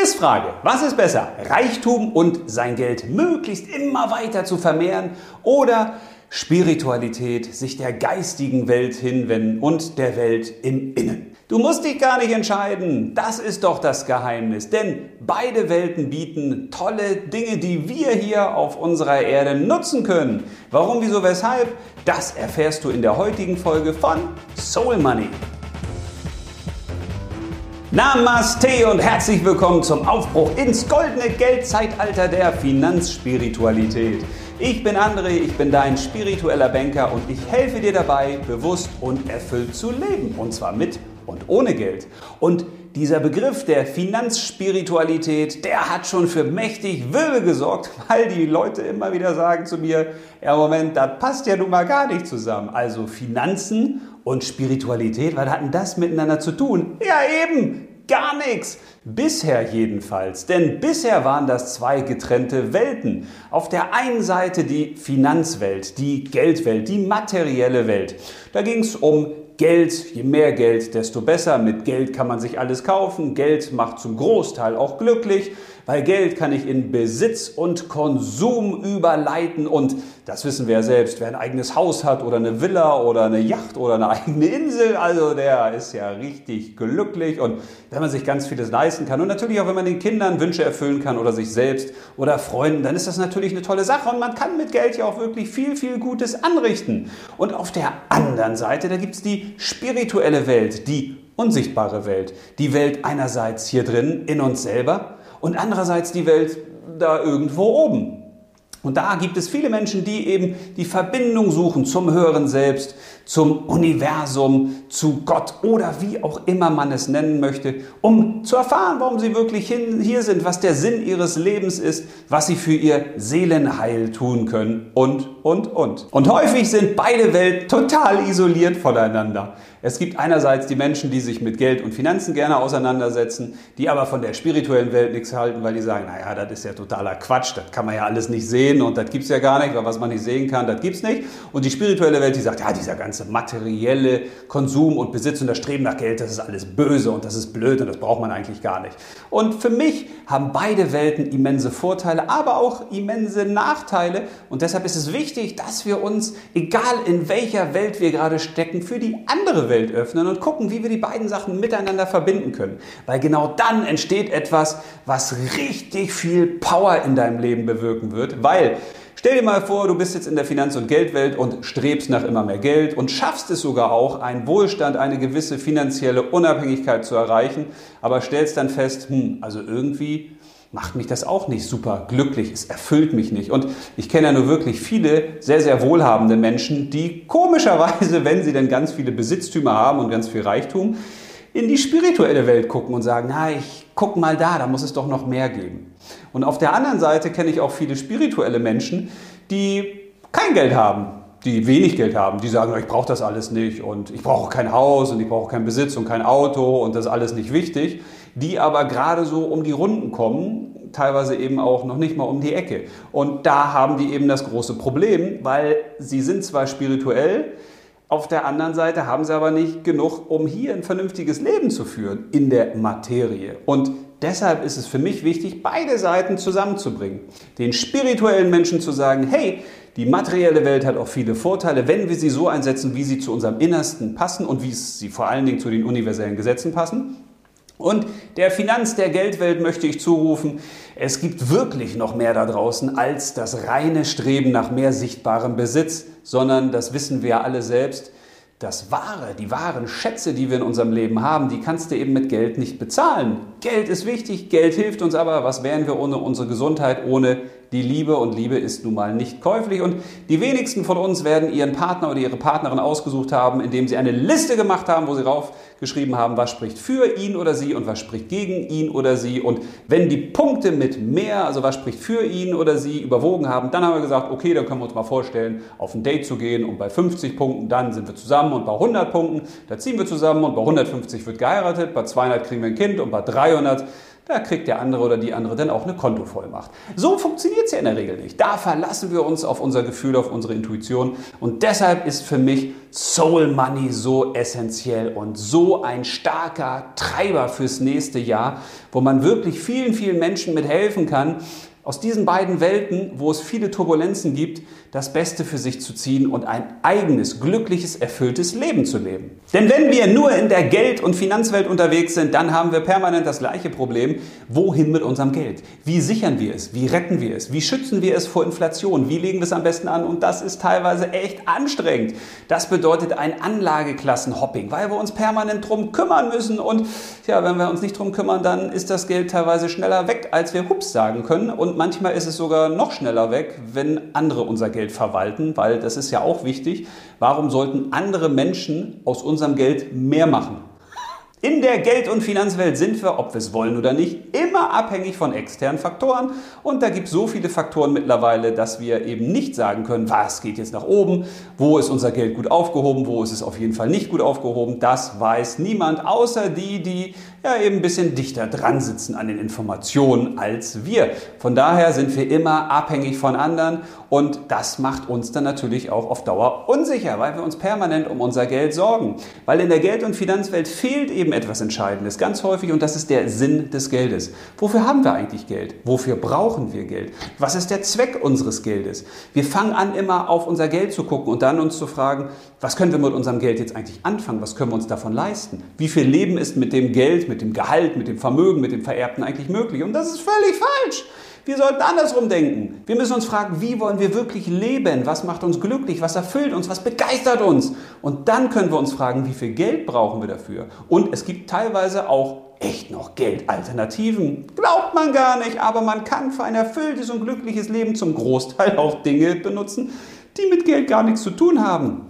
Quizfrage. Was ist besser? Reichtum und sein Geld möglichst immer weiter zu vermehren oder Spiritualität, sich der geistigen Welt hinwenden und der Welt im Innen? Du musst dich gar nicht entscheiden. Das ist doch das Geheimnis. Denn beide Welten bieten tolle Dinge, die wir hier auf unserer Erde nutzen können. Warum, wieso, weshalb? Das erfährst du in der heutigen Folge von Soul Money. Namaste und herzlich willkommen zum Aufbruch ins goldene Geldzeitalter der Finanzspiritualität. Ich bin André, ich bin dein spiritueller Banker und ich helfe dir dabei, bewusst und erfüllt zu leben. Und zwar mit und ohne Geld. Und dieser Begriff der Finanzspiritualität, der hat schon für mächtig Wirbel gesorgt, weil die Leute immer wieder sagen zu mir, ja Moment, das passt ja nun mal gar nicht zusammen. Also Finanzen und Spiritualität, was hat denn das miteinander zu tun? Ja eben, gar nichts. Bisher jedenfalls. Denn bisher waren das zwei getrennte Welten. Auf der einen Seite die Finanzwelt, die Geldwelt, die materielle Welt. Da ging es um Geld, je mehr Geld, desto besser. Mit Geld kann man sich alles kaufen. Geld macht zum Großteil auch glücklich. Weil Geld kann ich in Besitz und Konsum überleiten und das wissen wir ja selbst. Wer ein eigenes Haus hat oder eine Villa oder eine Yacht oder eine eigene Insel, also der ist ja richtig glücklich und wenn man sich ganz vieles leisten kann und natürlich auch wenn man den Kindern Wünsche erfüllen kann oder sich selbst oder Freunden, dann ist das natürlich eine tolle Sache und man kann mit Geld ja auch wirklich viel, viel Gutes anrichten. Und auf der anderen Seite, da gibt es die spirituelle Welt, die unsichtbare Welt, die Welt einerseits hier drin in uns selber und andererseits die Welt da irgendwo oben. Und da gibt es viele Menschen, die eben die Verbindung suchen zum höheren Selbst, zum Universum, zu Gott oder wie auch immer man es nennen möchte, um zu erfahren, warum sie wirklich hier sind, was der Sinn ihres Lebens ist, was sie für ihr Seelenheil tun können und, und, und. Und häufig sind beide Welten total isoliert voneinander. Es gibt einerseits die Menschen, die sich mit Geld und Finanzen gerne auseinandersetzen, die aber von der spirituellen Welt nichts halten, weil die sagen, naja, das ist ja totaler Quatsch, das kann man ja alles nicht sehen und das gibt es ja gar nicht, weil was man nicht sehen kann, das gibt es nicht. Und die spirituelle Welt, die sagt, ja, dieser ganze materielle Konsum und Besitz und das Streben nach Geld, das ist alles böse und das ist blöd und das braucht man eigentlich gar nicht. Und für mich haben beide Welten immense Vorteile, aber auch immense Nachteile und deshalb ist es wichtig, dass wir uns, egal in welcher Welt wir gerade stecken, für die andere Welt öffnen und gucken, wie wir die beiden Sachen miteinander verbinden können. Weil genau dann entsteht etwas, was richtig viel Power in deinem Leben bewirken wird. Weil Stell dir mal vor, du bist jetzt in der Finanz- und Geldwelt und strebst nach immer mehr Geld und schaffst es sogar auch, einen Wohlstand, eine gewisse finanzielle Unabhängigkeit zu erreichen, aber stellst dann fest, hm, also irgendwie macht mich das auch nicht super glücklich, es erfüllt mich nicht. Und ich kenne ja nur wirklich viele sehr, sehr wohlhabende Menschen, die komischerweise, wenn sie denn ganz viele Besitztümer haben und ganz viel Reichtum, in die spirituelle Welt gucken und sagen, na, ich guck mal da, da muss es doch noch mehr geben. Und auf der anderen Seite kenne ich auch viele spirituelle Menschen, die kein Geld haben, die wenig Geld haben, die sagen, ich brauche das alles nicht und ich brauche kein Haus und ich brauche keinen Besitz und kein Auto und das ist alles nicht wichtig die aber gerade so um die Runden kommen, teilweise eben auch noch nicht mal um die Ecke. Und da haben die eben das große Problem, weil sie sind zwar spirituell, auf der anderen Seite haben sie aber nicht genug, um hier ein vernünftiges Leben zu führen in der Materie. Und deshalb ist es für mich wichtig, beide Seiten zusammenzubringen. Den spirituellen Menschen zu sagen, hey, die materielle Welt hat auch viele Vorteile, wenn wir sie so einsetzen, wie sie zu unserem Innersten passen und wie sie vor allen Dingen zu den universellen Gesetzen passen. Und der Finanz- der Geldwelt möchte ich zurufen, es gibt wirklich noch mehr da draußen als das reine Streben nach mehr sichtbarem Besitz, sondern das wissen wir alle selbst, das Wahre, die wahren Schätze, die wir in unserem Leben haben, die kannst du eben mit Geld nicht bezahlen. Geld ist wichtig, Geld hilft uns aber. Was wären wir ohne unsere Gesundheit, ohne die Liebe? Und Liebe ist nun mal nicht käuflich. Und die wenigsten von uns werden ihren Partner oder ihre Partnerin ausgesucht haben, indem sie eine Liste gemacht haben, wo sie raufgeschrieben haben, was spricht für ihn oder sie und was spricht gegen ihn oder sie. Und wenn die Punkte mit mehr, also was spricht für ihn oder sie, überwogen haben, dann haben wir gesagt, okay, dann können wir uns mal vorstellen, auf ein Date zu gehen und bei 50 Punkten, dann sind wir zusammen und bei 100 Punkten, da ziehen wir zusammen und bei 150 wird geheiratet, bei 200 kriegen wir ein Kind und bei 300 da kriegt der andere oder die andere dann auch eine Kontovollmacht. So funktioniert es ja in der Regel nicht. Da verlassen wir uns auf unser Gefühl, auf unsere Intuition. Und deshalb ist für mich Soul Money so essentiell und so ein starker Treiber fürs nächste Jahr, wo man wirklich vielen, vielen Menschen mithelfen kann, aus diesen beiden Welten, wo es viele Turbulenzen gibt, das Beste für sich zu ziehen und ein eigenes, glückliches, erfülltes Leben zu leben. Denn wenn wir nur in der Geld- und Finanzwelt unterwegs sind, dann haben wir permanent das gleiche Problem. Wohin mit unserem Geld? Wie sichern wir es? Wie retten wir es? Wie schützen wir es vor Inflation? Wie legen wir es am besten an? Und das ist teilweise echt anstrengend. Das bedeutet ein Anlageklassenhopping, weil wir uns permanent drum kümmern müssen. Und ja, wenn wir uns nicht drum kümmern, dann ist das Geld teilweise schneller weg, als wir Hups sagen können. Und manchmal ist es sogar noch schneller weg, wenn andere unser Geld verwalten, weil das ist ja auch wichtig. Warum sollten andere Menschen aus unserem Geld mehr machen? In der Geld- und Finanzwelt sind wir, ob wir es wollen oder nicht, immer abhängig von externen Faktoren. Und da gibt es so viele Faktoren mittlerweile, dass wir eben nicht sagen können, was geht jetzt nach oben, wo ist unser Geld gut aufgehoben, wo ist es auf jeden Fall nicht gut aufgehoben. Das weiß niemand, außer die, die ja eben ein bisschen dichter dran sitzen an den Informationen als wir. Von daher sind wir immer abhängig von anderen und das macht uns dann natürlich auch auf Dauer unsicher, weil wir uns permanent um unser Geld sorgen. Weil in der Geld- und Finanzwelt fehlt eben etwas Entscheidendes, ganz häufig und das ist der Sinn des Geldes. Wofür haben wir eigentlich Geld? Wofür brauchen wir Geld? Was ist der Zweck unseres Geldes? Wir fangen an, immer auf unser Geld zu gucken und dann uns zu fragen, was können wir mit unserem Geld jetzt eigentlich anfangen? Was können wir uns davon leisten? Wie viel Leben ist mit dem Geld, mit dem Gehalt, mit dem Vermögen, mit dem Vererbten eigentlich möglich? Und das ist völlig falsch. Wir sollten andersrum denken. Wir müssen uns fragen, wie wollen wir wirklich leben? Was macht uns glücklich? Was erfüllt uns? Was begeistert uns? Und dann können wir uns fragen, wie viel Geld brauchen wir dafür? Und es gibt teilweise auch echt noch Geldalternativen. Glaubt man gar nicht, aber man kann für ein erfülltes und glückliches Leben zum Großteil auch Dinge benutzen, die mit Geld gar nichts zu tun haben.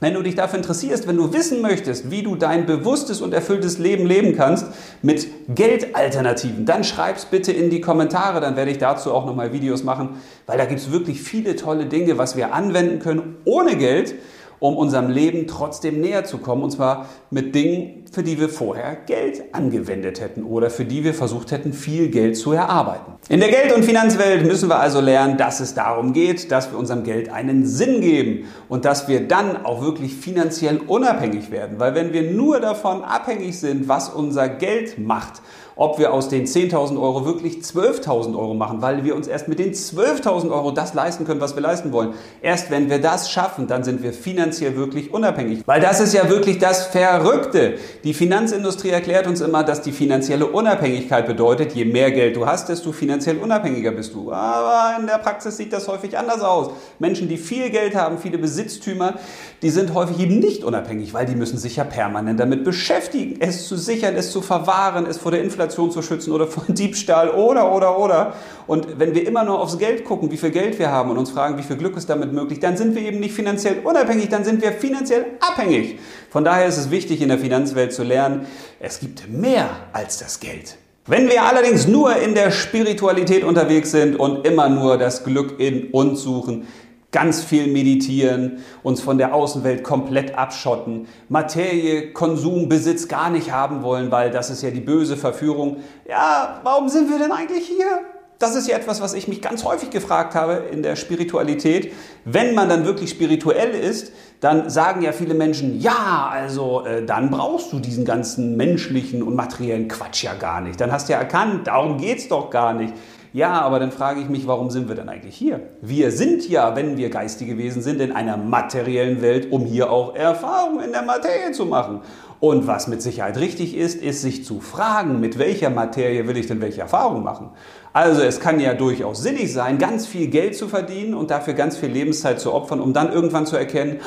Wenn du dich dafür interessierst, wenn du wissen möchtest, wie du dein bewusstes und erfülltes Leben leben kannst mit Geldalternativen, dann schreib's bitte in die Kommentare, dann werde ich dazu auch nochmal Videos machen, weil da gibt es wirklich viele tolle Dinge, was wir anwenden können ohne Geld um unserem Leben trotzdem näher zu kommen. Und zwar mit Dingen, für die wir vorher Geld angewendet hätten oder für die wir versucht hätten, viel Geld zu erarbeiten. In der Geld- und Finanzwelt müssen wir also lernen, dass es darum geht, dass wir unserem Geld einen Sinn geben und dass wir dann auch wirklich finanziell unabhängig werden. Weil wenn wir nur davon abhängig sind, was unser Geld macht, ob wir aus den 10.000 Euro wirklich 12.000 Euro machen, weil wir uns erst mit den 12.000 Euro das leisten können, was wir leisten wollen. Erst wenn wir das schaffen, dann sind wir finanziell wirklich unabhängig. Weil das ist ja wirklich das Verrückte. Die Finanzindustrie erklärt uns immer, dass die finanzielle Unabhängigkeit bedeutet, je mehr Geld du hast, desto finanziell unabhängiger bist du. Aber in der Praxis sieht das häufig anders aus. Menschen, die viel Geld haben, viele Besitztümer, die sind häufig eben nicht unabhängig, weil die müssen sich ja permanent damit beschäftigen, es zu sichern, es zu verwahren, es vor der Inflation Inflation zu schützen oder von Diebstahl oder, oder, oder. Und wenn wir immer nur aufs Geld gucken, wie viel Geld wir haben und uns fragen, wie viel Glück ist damit möglich, dann sind wir eben nicht finanziell unabhängig, dann sind wir finanziell abhängig. Von daher ist es wichtig, in der Finanzwelt zu lernen, es gibt mehr als das Geld. Wenn wir allerdings nur in der Spiritualität unterwegs sind und immer nur das Glück in uns suchen, ganz viel meditieren, uns von der Außenwelt komplett abschotten, Materie, Konsum, Besitz gar nicht haben wollen, weil das ist ja die böse Verführung. Ja, warum sind wir denn eigentlich hier? Das ist ja etwas, was ich mich ganz häufig gefragt habe in der Spiritualität. Wenn man dann wirklich spirituell ist, dann sagen ja viele Menschen, ja, also äh, dann brauchst du diesen ganzen menschlichen und materiellen Quatsch ja gar nicht. Dann hast du ja erkannt, darum geht's doch gar nicht. Ja, aber dann frage ich mich, warum sind wir denn eigentlich hier? Wir sind ja, wenn wir geistige Wesen sind, in einer materiellen Welt, um hier auch Erfahrungen in der Materie zu machen. Und was mit Sicherheit richtig ist, ist sich zu fragen, mit welcher Materie will ich denn welche Erfahrungen machen? Also es kann ja durchaus sinnig sein, ganz viel Geld zu verdienen und dafür ganz viel Lebenszeit zu opfern, um dann irgendwann zu erkennen,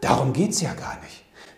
darum geht's ja gar nicht.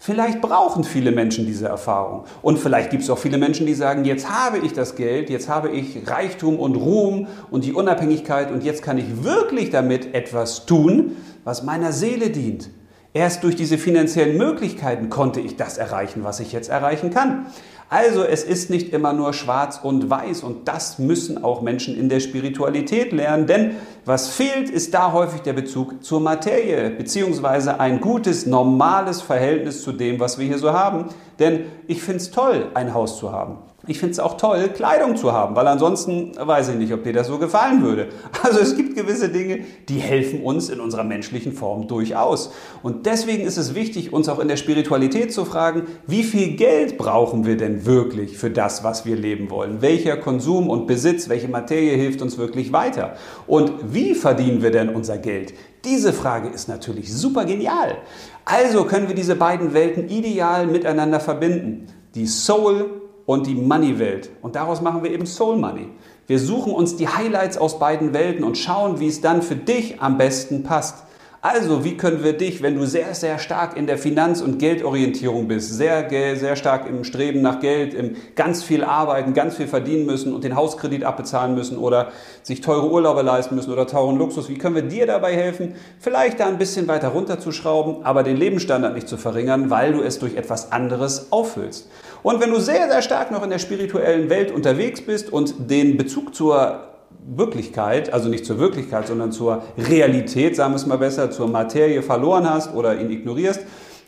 Vielleicht brauchen viele Menschen diese Erfahrung. Und vielleicht gibt es auch viele Menschen, die sagen, jetzt habe ich das Geld, jetzt habe ich Reichtum und Ruhm und die Unabhängigkeit und jetzt kann ich wirklich damit etwas tun, was meiner Seele dient. Erst durch diese finanziellen Möglichkeiten konnte ich das erreichen, was ich jetzt erreichen kann. Also es ist nicht immer nur schwarz und weiß und das müssen auch Menschen in der Spiritualität lernen, denn was fehlt, ist da häufig der Bezug zur Materie, beziehungsweise ein gutes, normales Verhältnis zu dem, was wir hier so haben. Denn ich finde es toll, ein Haus zu haben. Ich finde es auch toll, Kleidung zu haben, weil ansonsten weiß ich nicht, ob dir das so gefallen würde. Also es gibt gewisse Dinge, die helfen uns in unserer menschlichen Form durchaus. Und deswegen ist es wichtig, uns auch in der Spiritualität zu fragen, wie viel Geld brauchen wir denn wirklich für das, was wir leben wollen? Welcher Konsum und Besitz, welche Materie hilft uns wirklich weiter? Und wie verdienen wir denn unser Geld? Diese Frage ist natürlich super genial. Also können wir diese beiden Welten ideal miteinander verbinden. Die Soul und die Money-Welt. Und daraus machen wir eben Soul Money. Wir suchen uns die Highlights aus beiden Welten und schauen, wie es dann für dich am besten passt. Also, wie können wir dich, wenn du sehr, sehr stark in der Finanz- und Geldorientierung bist, sehr, sehr stark im Streben nach Geld, im ganz viel arbeiten, ganz viel verdienen müssen und den Hauskredit abbezahlen müssen oder sich teure Urlaube leisten müssen oder teuren Luxus, wie können wir dir dabei helfen, vielleicht da ein bisschen weiter runterzuschrauben, aber den Lebensstandard nicht zu verringern, weil du es durch etwas anderes auffüllst. Und wenn du sehr, sehr stark noch in der spirituellen Welt unterwegs bist und den Bezug zur Wirklichkeit, also nicht zur Wirklichkeit, sondern zur Realität, sagen wir es mal besser, zur Materie verloren hast oder ihn ignorierst,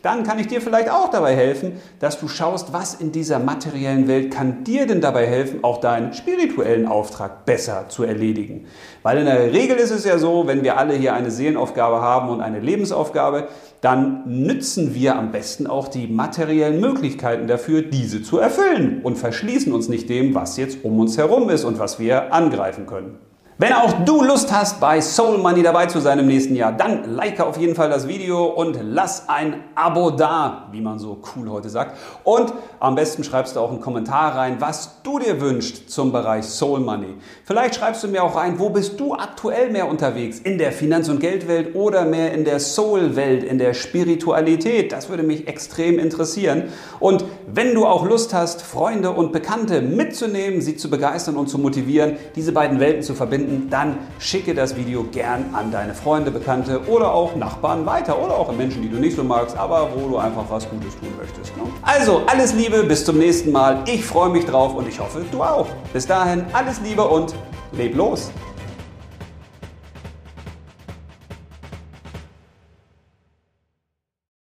dann kann ich dir vielleicht auch dabei helfen, dass du schaust, was in dieser materiellen Welt kann dir denn dabei helfen, auch deinen spirituellen Auftrag besser zu erledigen. Weil in der Regel ist es ja so, wenn wir alle hier eine Seelenaufgabe haben und eine Lebensaufgabe, dann nützen wir am besten auch die materiellen Möglichkeiten dafür, diese zu erfüllen und verschließen uns nicht dem, was jetzt um uns herum ist und was wir angreifen können. Wenn auch du Lust hast, bei Soul Money dabei zu sein im nächsten Jahr, dann like auf jeden Fall das Video und lass ein Abo da, wie man so cool heute sagt. Und am besten schreibst du auch einen Kommentar rein, was du dir wünschst zum Bereich Soul Money. Vielleicht schreibst du mir auch rein, wo bist du aktuell mehr unterwegs? In der Finanz- und Geldwelt oder mehr in der Soul-Welt, in der Spiritualität? Das würde mich extrem interessieren. Und wenn du auch Lust hast, Freunde und Bekannte mitzunehmen, sie zu begeistern und zu motivieren, diese beiden Welten zu verbinden, finden, dann schicke das Video gern an deine Freunde, Bekannte oder auch Nachbarn weiter oder auch an Menschen, die du nicht so magst, aber wo du einfach was Gutes tun möchtest. Ne? Also alles Liebe, bis zum nächsten Mal. Ich freue mich drauf und ich hoffe, du auch. Bis dahin alles Liebe und leb los.